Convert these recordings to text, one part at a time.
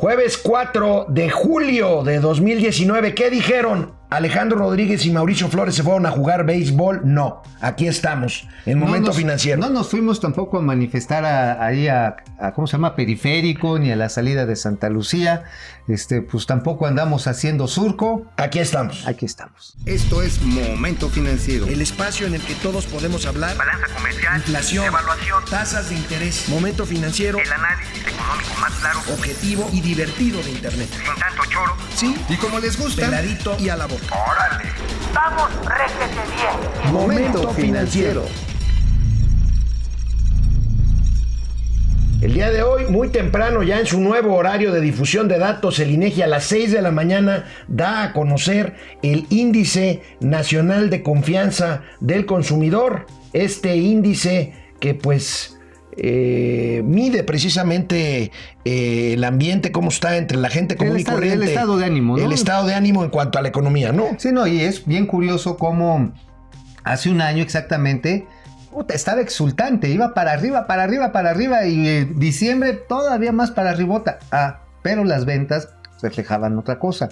Jueves 4 de julio de 2019. ¿Qué dijeron? Alejandro Rodríguez y Mauricio Flores se fueron a jugar béisbol. No, aquí estamos, en momento financiero. No nos fuimos tampoco a manifestar ahí a, ¿cómo se llama? Periférico, ni a la salida de Santa Lucía. Este, pues tampoco andamos haciendo surco. Aquí estamos. Aquí estamos. Esto es Momento Financiero. El espacio en el que todos podemos hablar. Balanza comercial. Inflación. Evaluación. Tasas de interés. Momento financiero. El análisis económico más claro. Objetivo y divertido de Internet. Sin tanto choro. Sí. Y como les gusta. Peladito y a la boca. ¡Órale! ¡Vamos, réjete bien! Momento Financiero. El día de hoy, muy temprano, ya en su nuevo horario de difusión de datos, el INEGI a las 6 de la mañana da a conocer el Índice Nacional de Confianza del Consumidor. Este índice que pues eh, mide precisamente eh, el ambiente, cómo está entre la gente común el y corriente. El estado de ánimo, ¿no? El estado de ánimo en cuanto a la economía, ¿no? Sí, no, y es bien curioso cómo hace un año exactamente estaba exultante, iba para arriba, para arriba, para arriba y en diciembre todavía más para arribota. Ah, pero las ventas reflejaban otra cosa.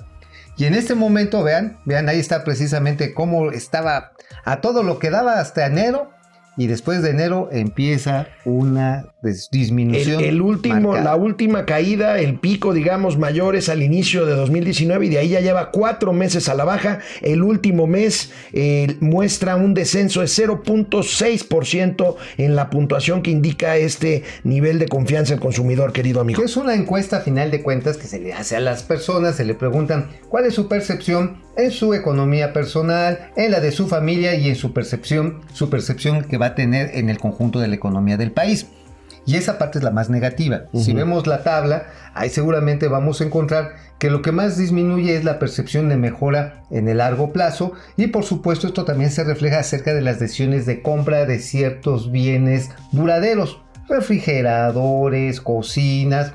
Y en este momento, vean, vean, ahí está precisamente cómo estaba a todo lo que daba hasta enero y después de enero empieza una disminución. El, último, la última caída, el pico, digamos, mayor es al inicio de 2019 y de ahí ya lleva cuatro meses a la baja. El último mes eh, muestra un descenso de 0.6% en la puntuación que indica este nivel de confianza del consumidor, querido amigo. Es una encuesta a final de cuentas que se le hace a las personas, se le preguntan cuál es su percepción en su economía personal, en la de su familia y en su percepción, su percepción que va a tener en el conjunto de la economía del país. Y esa parte es la más negativa. Si vemos la tabla, ahí seguramente vamos a encontrar que lo que más disminuye es la percepción de mejora en el largo plazo y por supuesto esto también se refleja acerca de las decisiones de compra de ciertos bienes duraderos, refrigeradores, cocinas,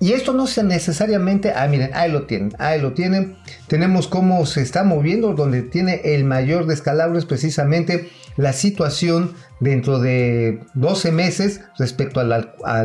y esto no sea necesariamente, ah, miren, ahí lo tienen, ahí lo tienen. Tenemos cómo se está moviendo, donde tiene el mayor descalabro es precisamente la situación dentro de 12 meses respecto al,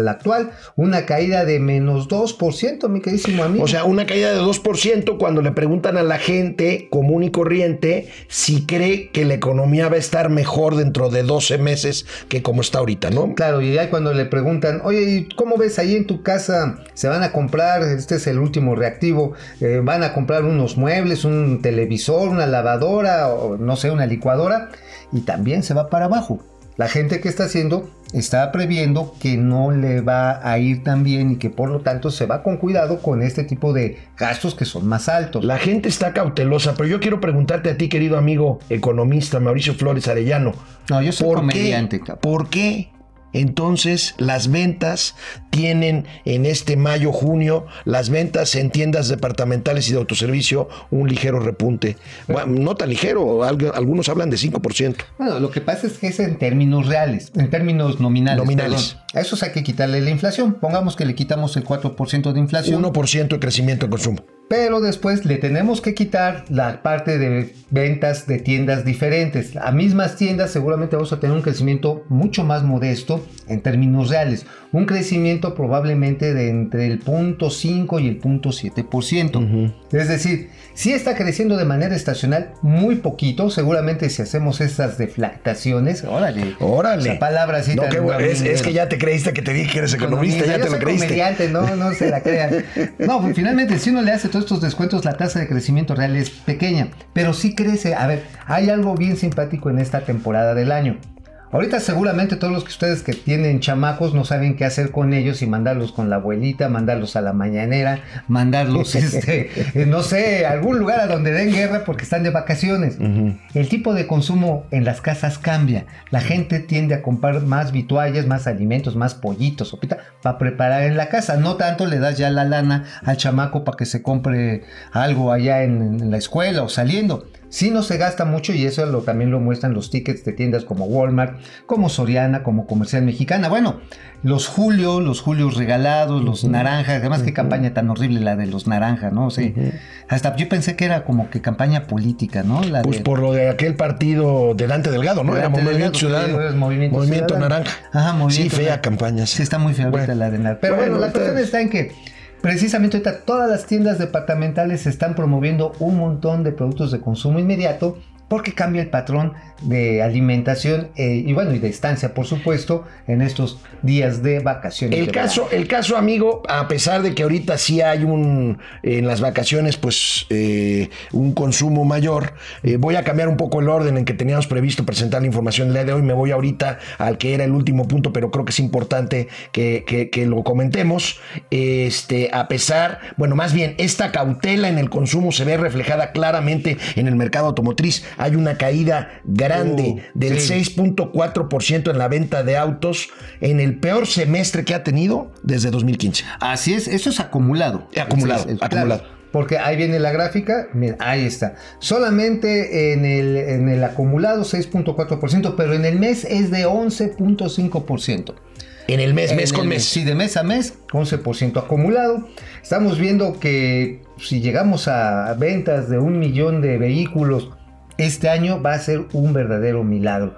actual, una caída de menos 2%, mi queridísimo amigo. O sea, una caída de 2% cuando le preguntan a la gente común y corriente si cree que la economía va a estar mejor dentro de 12 meses que como está ahorita, ¿no? Claro, y ahí cuando le preguntan, oye, ¿y cómo ves ahí en tu casa? ¿Se van a comprar, este es el último reactivo, eh, van a comprar unos muebles, un televisor, una lavadora, o no sé, una licuadora? Y también se va para abajo. La gente que está haciendo está previendo que no le va a ir tan bien y que por lo tanto se va con cuidado con este tipo de gastos que son más altos. La gente está cautelosa, pero yo quiero preguntarte a ti, querido amigo economista Mauricio Flores Arellano. No, yo soy comediante. ¿Por qué entonces las ventas tienen en este mayo, junio, las ventas en tiendas departamentales y de autoservicio un ligero repunte. no tan ligero, algunos hablan de 5%. Bueno, lo que pasa es que es en términos reales, en términos nominales. Nominales. A eso hay que quitarle la inflación. Pongamos que le quitamos el 4% de inflación. 1% de crecimiento de consumo pero después le tenemos que quitar la parte de ventas de tiendas diferentes. A mismas tiendas seguramente vamos a tener un crecimiento mucho más modesto en términos reales, un crecimiento probablemente de entre el 0.5 y el 0.7%. Es decir, si está creciendo de manera estacional muy poquito, seguramente si hacemos estas deflactaciones, órale, órale. Esa palabra así no, es, que ya te creíste que te dije que eres economista, ya te lo creíste. no, no se la crean. No, pues, finalmente si uno le hace todos estos descuentos, la tasa de crecimiento real es pequeña, pero sí crece. A ver, hay algo bien simpático en esta temporada del año. Ahorita seguramente todos los que ustedes que tienen chamacos no saben qué hacer con ellos y mandarlos con la abuelita, mandarlos a la mañanera, mandarlos, este, no sé, a algún lugar a donde den guerra porque están de vacaciones. El tipo de consumo en las casas cambia. La gente tiende a comprar más vituallas, más alimentos, más pollitos, sopita, para preparar en la casa. No tanto le das ya la lana al chamaco para que se compre algo allá en la escuela o saliendo Sí no se gasta mucho y eso lo, también lo muestran los tickets de tiendas como Walmart, como Soriana, como Comercial Mexicana. Bueno, los Julio, los Julios regalados, los naranjas, además qué campaña tan horrible la de los naranjas, ¿no? Sí. Hasta yo pensé que era como que campaña política, ¿no? pues por lo de aquel partido delante Delgado, ¿no? era Movimiento Ciudadano. Movimiento, Naranja. Ajá, Movimiento Sí, fea campaña. Sí, está muy fea ahorita la de Naranja. Pero bueno, la cuestión está en que Precisamente ahorita todas las tiendas departamentales están promoviendo un montón de productos de consumo inmediato porque cambia el patrón de alimentación eh, y bueno y de estancia por supuesto en estos días de vacaciones. El de caso, el caso, amigo, a pesar de que ahorita sí hay un en las vacaciones, pues eh, un consumo mayor, eh, voy a cambiar un poco el orden en que teníamos previsto presentar la información el día de hoy. Me voy ahorita al que era el último punto, pero creo que es importante que, que- que lo comentemos. Este, a pesar, bueno, más bien, esta cautela en el consumo se ve reflejada claramente en el mercado automotriz. Hay una caída grande Uh, del sí. 6.4% en la venta de autos en el peor semestre que ha tenido desde 2015. Así es, eso es acumulado. Acumulado, es- acumulado. porque ahí viene la gráfica, mira, ahí está. Solamente en el, en el acumulado 6.4%, pero en el mes es de 11.5%. En el mes, mes con el mes. Sí, de mes a mes, 11% acumulado. Estamos viendo que si llegamos a ventas de un millón de vehículos este año va a ser un verdadero milagro.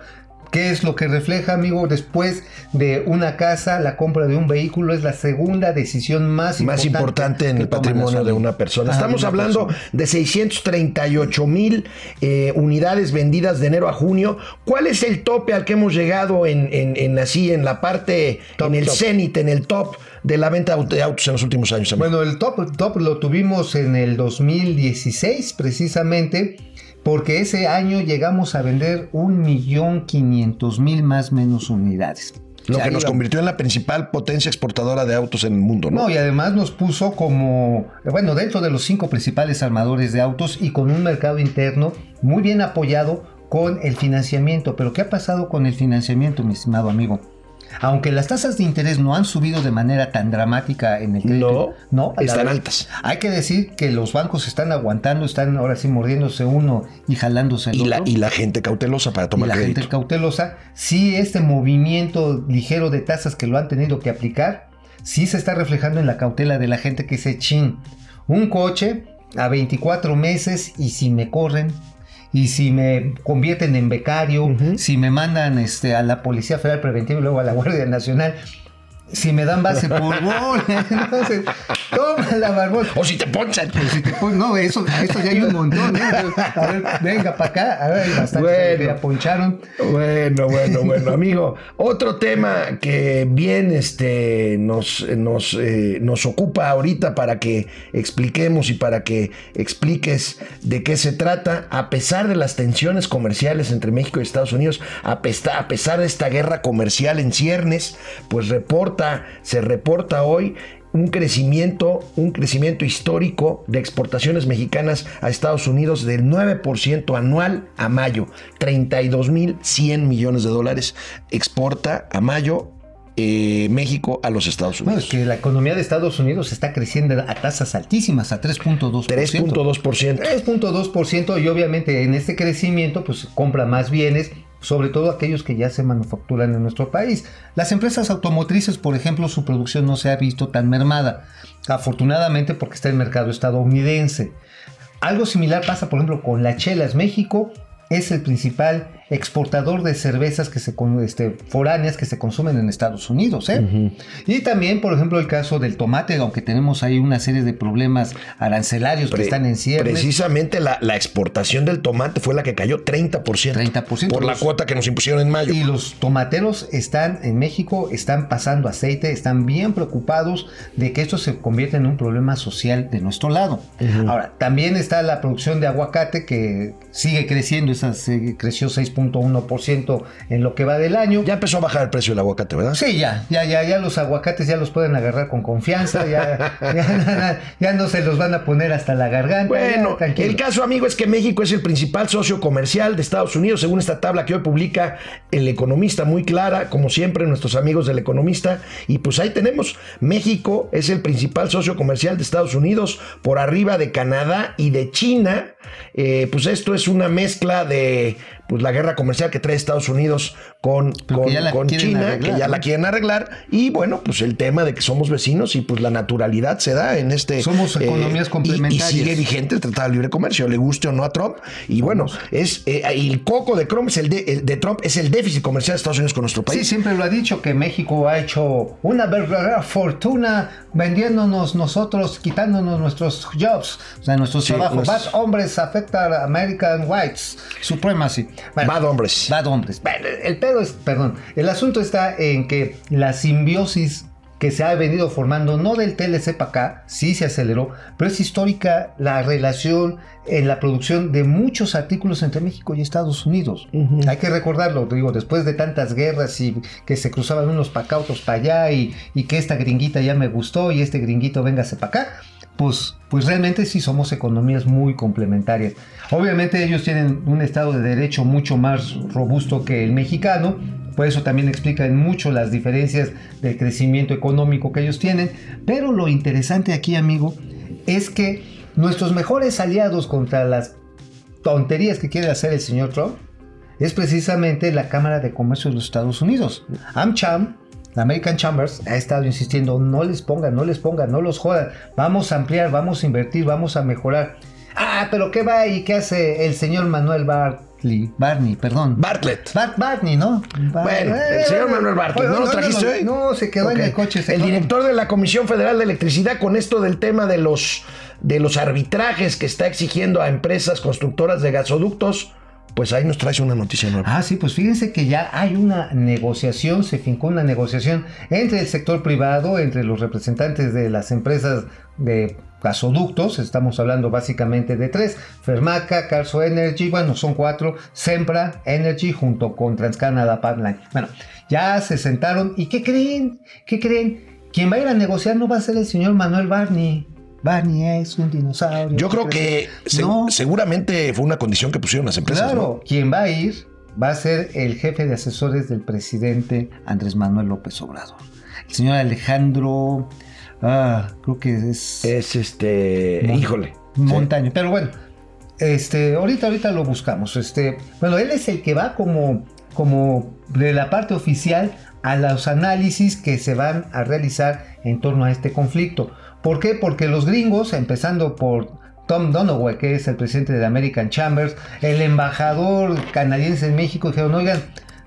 ¿Qué es lo que refleja, amigo? Después de una casa, la compra de un vehículo es la segunda decisión más, Más importante en el patrimonio de una persona. Ajá, Estamos una hablando persona. de 638 mil eh, unidades vendidas de enero a junio. ¿Cuál es el tope al que hemos llegado en, en- en así, en la parte, Top, en el cenit, en el top de la venta de autos en los últimos años? amigo? Bueno, el top, el top lo tuvimos en el 2016 precisamente porque ese año llegamos a vender 1.500.000 más menos unidades. lo O sea, que nos convirtió en la principal potencia exportadora de autos en el mundo, ¿no? No, y además nos puso como, bueno, dentro de los cinco principales armadores de autos y con un mercado interno muy bien apoyado con el financiamiento. Pero ¿qué ha pasado con el financiamiento, mi estimado amigo? Aunque las tasas de interés no han subido de manera tan dramática en el crédito, No, están altas. Hay que decir que los bancos están aguantando, están ahora sí mordiéndose uno y jalándose el y, la, otro y la gente cautelosa para tomar y la crédito. gente cautelosa, sí este movimiento ligero de tasas que lo han tenido que aplicar, sí se está reflejando en la cautela de la gente que dice, chin, un coche a 24 meses y si me corren, y si me convierten en becario, si me mandan este, a la Policía Federal Preventiva y luego a la Guardia Nacional, si me dan base por bola, entonces, toma la barbón. O si te ponchan. Pues si te pon- no, eso, eso ya hay un montón. ¿eh? A ver, venga para acá. A ver, hay bastantes Bueno. poncharon. Bueno, bueno, bueno, amigo. Otro tema que bien este, nos, nos, eh, nos ocupa ahorita para que expliquemos y para que expliques de qué se trata, a pesar de las tensiones comerciales entre México y Estados Unidos, a, pesta- a pesar de esta guerra comercial en ciernes, pues reporta, se reporta hoy un crecimiento, un crecimiento histórico de exportaciones mexicanas a Estados Unidos del 9% anual a mayo. 32.100 millones de dólares exporta a mayo eh, México a los Estados Unidos. es que la economía de Estados Unidos está creciendo a tasas altísimas, a 3.2%. 3.2%. 3.2% y obviamente en este crecimiento pues compra más bienes, sobre todo aquellos que ya se manufacturan en nuestro país. Las empresas automotrices, por ejemplo, su producción no se ha visto tan mermada, afortunadamente porque está el mercado estadounidense. Algo similar pasa, por ejemplo, con las chelas. México es el principal exportador de cervezas que se este, foráneas que se consumen en Estados Unidos. ¿eh? Y también, por ejemplo, el caso del tomate, aunque tenemos ahí una serie de problemas arancelarios que están en cierre. Precisamente la, la exportación del tomate fue la que cayó 30%. 30%. Por la Los- cuota que nos impusieron en mayo. Y los tomateros están en México, están pasando aceite, están bien preocupados de que esto se convierta en un problema social de nuestro lado. Ahora, también está la producción de aguacate que sigue creciendo, esa se creció 6.1% en lo que va del año. Ya empezó a bajar el precio del aguacate, ¿verdad? Sí, ya, ya, ya, ya los aguacates ya los pueden agarrar con confianza, ya, ya, ya no se los van a poner hasta la garganta. Bueno, ya, el caso, amigo, es que México es el principal socio comercial de Estados Unidos, según esta tabla que hoy publica el economista, muy clara, como siempre, nuestros amigos del economista. Y pues ahí tenemos, México es el principal socio comercial de Estados Unidos, por arriba de Canadá y de China. Eh, pues esto es una mezcla de pues la guerra comercial que trae Estados Unidos con, con, con China, arreglar, que ya ¿no? la quieren arreglar. Y bueno, pues el tema de que somos vecinos y pues la naturalidad se da en este. Somos economías y- complementarias. Y, sigue vigente el Tratado de Libre Comercio, le guste o no a Trump. Y bueno, es eh, el coco de Trump es el de, el de Trump es el déficit comercial de Estados Unidos con nuestro país. Sí, siempre lo ha dicho que México ha hecho una verdadera fortuna vendiéndonos nosotros, quitándonos nuestros jobs, o sea, nuestros Sí, trabajos. Bad hombres afecta a American Whites Supremacy. Bueno, Bad hombres. Bad hombres. El pedo es, perdón, el asunto está en que la simbiosis que se ha venido formando, no del TLC para acá, sí se aceleró, pero es histórica la relación en la producción de muchos artículos entre México y Estados Unidos. Hay que recordarlo, digo, después de tantas guerras y que se cruzaban unos para acá, otros para allá, y, y que esta gringuita ya me gustó y este gringuito véngase para acá, pues, pues realmente sí somos economías muy complementarias. Obviamente ellos tienen un Estado de Derecho mucho más robusto que el mexicano, por eso también explican mucho las diferencias del crecimiento económico que ellos tienen, pero lo interesante aquí, amigo, es que nuestros mejores aliados contra las tonterías que quiere hacer el señor Trump es precisamente la Cámara de Comercio de los Estados Unidos. AmCham, la American Chambers, ha estado insistiendo, no les pongan, no les pongan, no los jodan, vamos a ampliar, vamos a invertir, vamos a mejorar. Ah, pero ¿qué va y qué hace el señor Manuel Bartley? Barney, perdón. Bartlett. Bart Barney, ¿no? Bar- Bueno, el Eh, señor Manuel Bartlett, ¿no lo trajiste hoy? No, se quedó en el coche. se El quedó- director de la Comisión Federal de Electricidad con esto del tema de los, de los arbitrajes que está exigiendo a empresas constructoras de gasoductos, pues ahí nos traes una noticia nueva. Ah, sí, pues fíjense que ya hay una negociación, se fincó una negociación entre el sector privado, entre los representantes de las empresas de gasoductos, estamos hablando básicamente de tres, Fermaca, Carso Energy, bueno, son cuatro, Sempra Energy junto con TransCanada Pipeline. Bueno, ya se sentaron y ¿qué creen? ¿Qué creen? Quien va a ir a negociar no va a ser el señor Manuel Barney. Barney es un dinosaurio. Yo creo que se- No. seguramente fue una condición que pusieron las empresas. Claro, ¿no? quien va a ir va a ser el jefe de asesores del presidente Andrés Manuel López Obrador. El señor Alejandro, ah, creo que es Es este. Mon- híjole. Montaño. Pero bueno, este, ahorita, ahorita lo buscamos. Este, bueno, él es el que va como, como de la parte oficial a los análisis que se van a realizar en torno a este conflicto. ¿Por qué? Porque los gringos, empezando por Tom Donoway, que es el presidente de American Chambers, el embajador canadiense en México, dijeron, oigan,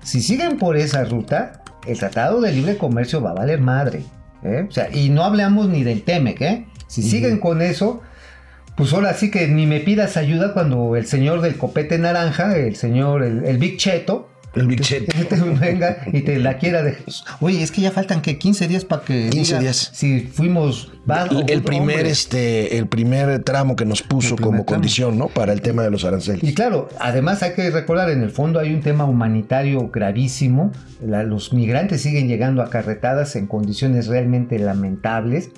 si siguen por esa ruta, el Tratado de Libre Comercio va a valer madre. ¿eh? O sea, y no hablamos ni del TEMEC, ¿eh? Si siguen con eso, pues ahora sí que ni me pidas ayuda cuando el señor del copete naranja, el señor, el, el Big Cheto, El Big Chet. te venga y te la quiera dejar. Oye, es que ya faltan que 15 días para que 15 diga días. si fuimos El, el primer, este, el primer tramo que nos puso como tramo. condición, ¿no? Para el tema de los aranceles. Y claro, además hay que recordar, en el fondo hay un tema humanitario gravísimo. La- los migrantes siguen llegando a carretadas en condiciones realmente lamentables.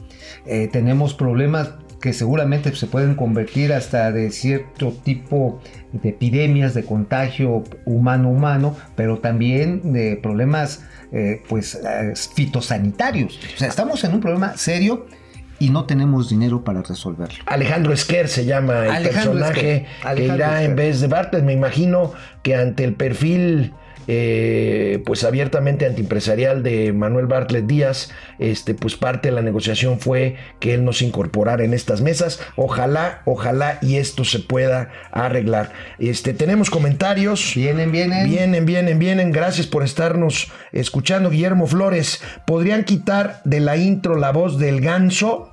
Eh, tenemos problemas que seguramente se pueden convertir hasta de cierto tipo de epidemias de contagio humano-humano, pero también de problemas eh, pues eh, fitosanitarios. O sea, estamos en un problema serio y no tenemos dinero para resolverlo. Alejandro Esquer se llama el Alejandro personaje Esquer. que Alejandro irá en vez de Bartlett. Me imagino que ante el perfil eh, pues abiertamente antiempresarial de Manuel Bartlett Díaz, este, pues parte de la negociación fue que él no se incorporara en estas mesas. Ojalá, ojalá y esto se pueda arreglar. Este, tenemos comentarios. Vienen, vienen. Vienen, vienen, vienen. Gracias por estarnos escuchando. Guillermo Flores, ¿podrían quitar de la intro la voz del ganso?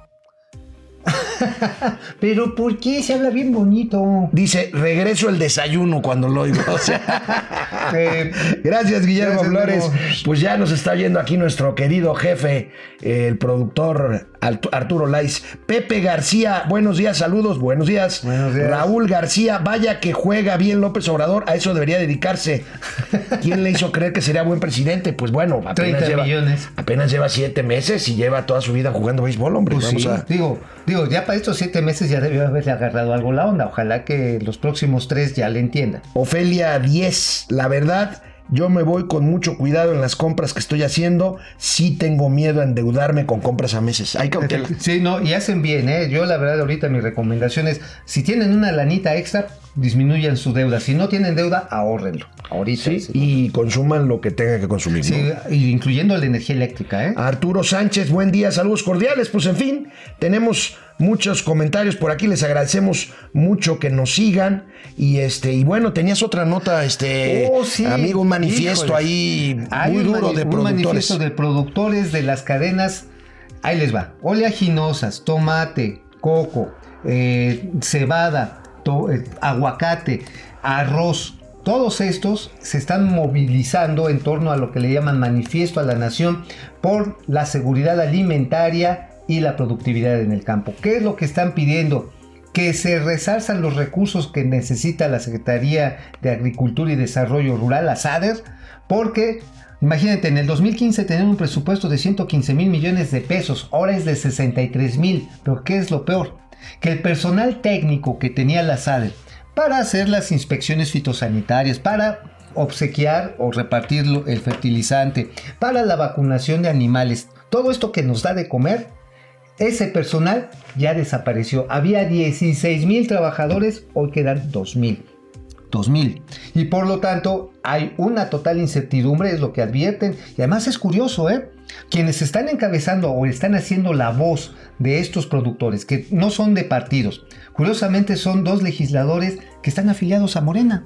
Pero ¿por qué se habla bien bonito? Dice, regreso el desayuno cuando lo oigo. O sea, Eh, gracias, Guillermo Gracias, Flores. Pues ya nos está yendo aquí nuestro querido jefe, el productor Arturo Lais. Pepe García, buenos días, saludos, buenos días. Buenos días. Raúl García, vaya que juega bien López Obrador, a eso debería dedicarse. ¿Quién le hizo creer que sería buen presidente? Pues bueno, apenas 30 lleva, millones. apenas lleva siete meses y lleva toda su vida jugando béisbol, hombre. Pues Vamos sí, a... digo, digo, ya para estos siete meses ya debió haberle agarrado algo la onda. Ojalá que los próximos tres ya le entiendan. Ofelia 10, la verdad yo me voy con mucho cuidado en las compras que estoy haciendo. Sí tengo miedo a endeudarme con compras a meses. Hay cautela. Sí, no, y hacen bien, ¿eh? Yo la verdad ahorita mi recomendación es, si tienen una lanita extra, disminuyan su deuda. Si no tienen deuda, ahorrenlo. Ahorita. Sí, sí. y consuman lo que tengan que consumir. ¿no? Sí, y incluyendo la energía eléctrica, ¿eh? Arturo Sánchez, buen día, saludos cordiales. Pues en fin, tenemos muchos comentarios por aquí, les agradecemos mucho que nos sigan. Y este, y bueno, tenías otra nota, este Oh, sí. amigo, un manifiesto Híjoles. ahí Hay muy un duro de un productores. manifiesto de productores de las cadenas. Ahí les va. Oleaginosas, tomate, coco, eh, cebada, to- eh, aguacate, arroz. Todos estos se están movilizando en torno a lo que le llaman manifiesto a la nación por la seguridad alimentaria y la productividad en el campo. ¿Qué es lo que están pidiendo? que se resalzan los recursos que necesita la Secretaría de Agricultura y Desarrollo Rural, la SADER, porque imagínate, en el 2015 tenían un presupuesto de 115 mil millones de pesos, ahora es de 63 mil, pero ¿qué es lo peor? Que el personal técnico que tenía la SADER para hacer las inspecciones fitosanitarias, para obsequiar o repartir el fertilizante, para la vacunación de animales, todo esto que nos da de comer, ese personal ya desapareció. Había 16 mil trabajadores, hoy quedan 2 mil. 2000. Y por lo tanto hay una total incertidumbre, es lo que advierten. Y además es curioso, ¿eh? Quienes están encabezando o están haciendo la voz de estos productores, que no son de partidos, curiosamente son dos legisladores que están afiliados a Morena.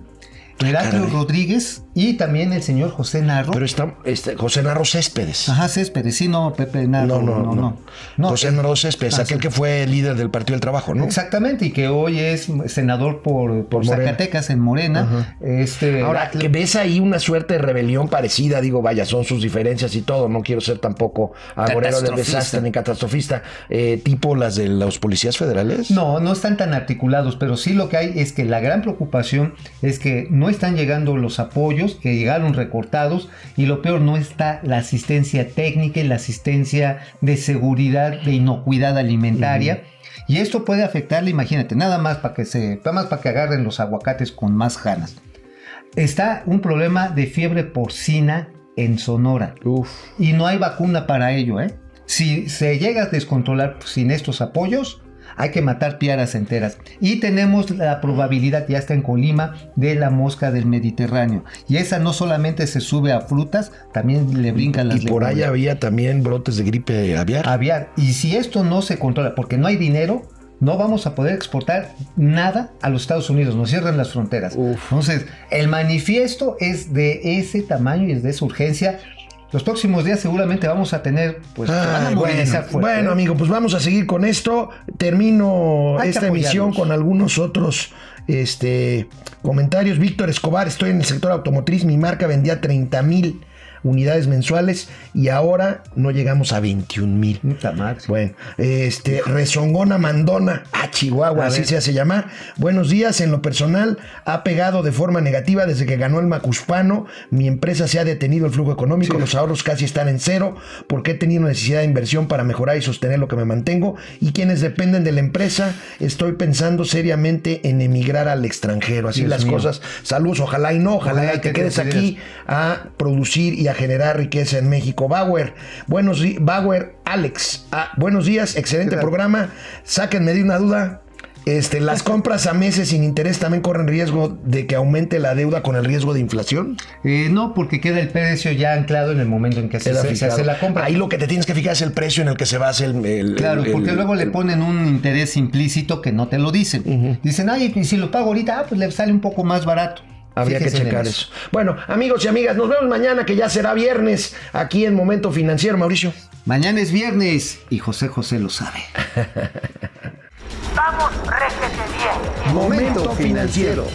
Heraclio. Rodríguez y también el señor José Narro. Pero está este, José Narro Céspedes. Ajá, Céspedes, sí, no, Pepe Narro. no, no, no, No, José eh, Narro Céspedes, ah, aquel sí. que fue líder del Partido del Trabajo, ¿no? Exactamente, y que hoy es senador por, por. Zacatecas en Morena. Este, Ahora, que ves ahí una suerte de rebelión parecida, digo, vaya, son sus diferencias y todo, no quiero ser tampoco agorero del desastre ni catastrofista, eh, tipo las de los policías federales. No, no están tan articulados, pero sí lo que hay es que la gran preocupación es que no están llegando los apoyos, que llegaron recortados, y lo peor no está la asistencia técnica y la asistencia de seguridad, de inocuidad alimentaria. Y esto puede afectarle, imagínate, nada más para que se, nada más para que agarren los aguacates con más ganas. Está un problema de fiebre porcina en Sonora. Uf. Y no hay vacuna para ello, ¿eh? Si se llega a descontrolar sin estos apoyos, hay que matar piaras enteras. Y tenemos la probabilidad, ya está en Colima, de la mosca del Mediterráneo. Y esa no solamente se sube a frutas, también le brincan las Y por ahí había también brotes de gripe aviar. Aviar. Y si esto no se controla, porque no hay dinero, no vamos a poder exportar nada a los Estados Unidos, nos cierran las fronteras. Entonces, el manifiesto es de ese tamaño y es de esa urgencia. Los próximos días seguramente vamos a tener, pues, a bueno, movilizar fuerte, bueno, ¿eh? amigo, pues vamos a seguir con esto. Termino Hay esta emisión con algunos otros este, comentarios. Víctor Escobar, estoy en el sector automotriz. Mi marca vendía 30 mil unidades mensuales y ahora no llegamos a 21 mil. Bueno, este, Rezongona Mandona, a Chihuahua, A así se hace llamar. Buenos días, en lo personal, ha pegado de forma negativa desde que ganó el Macuspano. Mi empresa se ha detenido el flujo económico, los ahorros casi están en cero, porque he tenido necesidad de inversión para mejorar y sostener lo que me mantengo. Y quienes dependen de la empresa, estoy pensando seriamente en emigrar al extranjero. Así Dios las mío. cosas. Saludos, ojalá y no, ojalá, Ojalá y te que quedes aquí a producir y a generar riqueza en México. Bauer, buenos días, Bauer, Alex, ah, buenos días, excelente programa. Sáquenme de una duda. Este, las compras a meses sin interés también corren riesgo de que aumente la deuda con el riesgo de inflación. Eh, no, porque queda el precio ya anclado en el momento en que se, se- hace la compra. Ahí lo que te tienes que fijar es el precio en el que se basa el. el- Claro, el- porque el- luego le ponen un interés implícito que no te lo dicen. Dicen, ay, y si lo pago ahorita, ah, pues le sale un poco más barato. Habría que Fíjense checar eso. Bueno, amigos y amigas, nos vemos mañana que ya será viernes aquí en Momento Financiero, Mauricio. Mañana es viernes y José José lo sabe. Vamos, réjete bien. Momento financiero.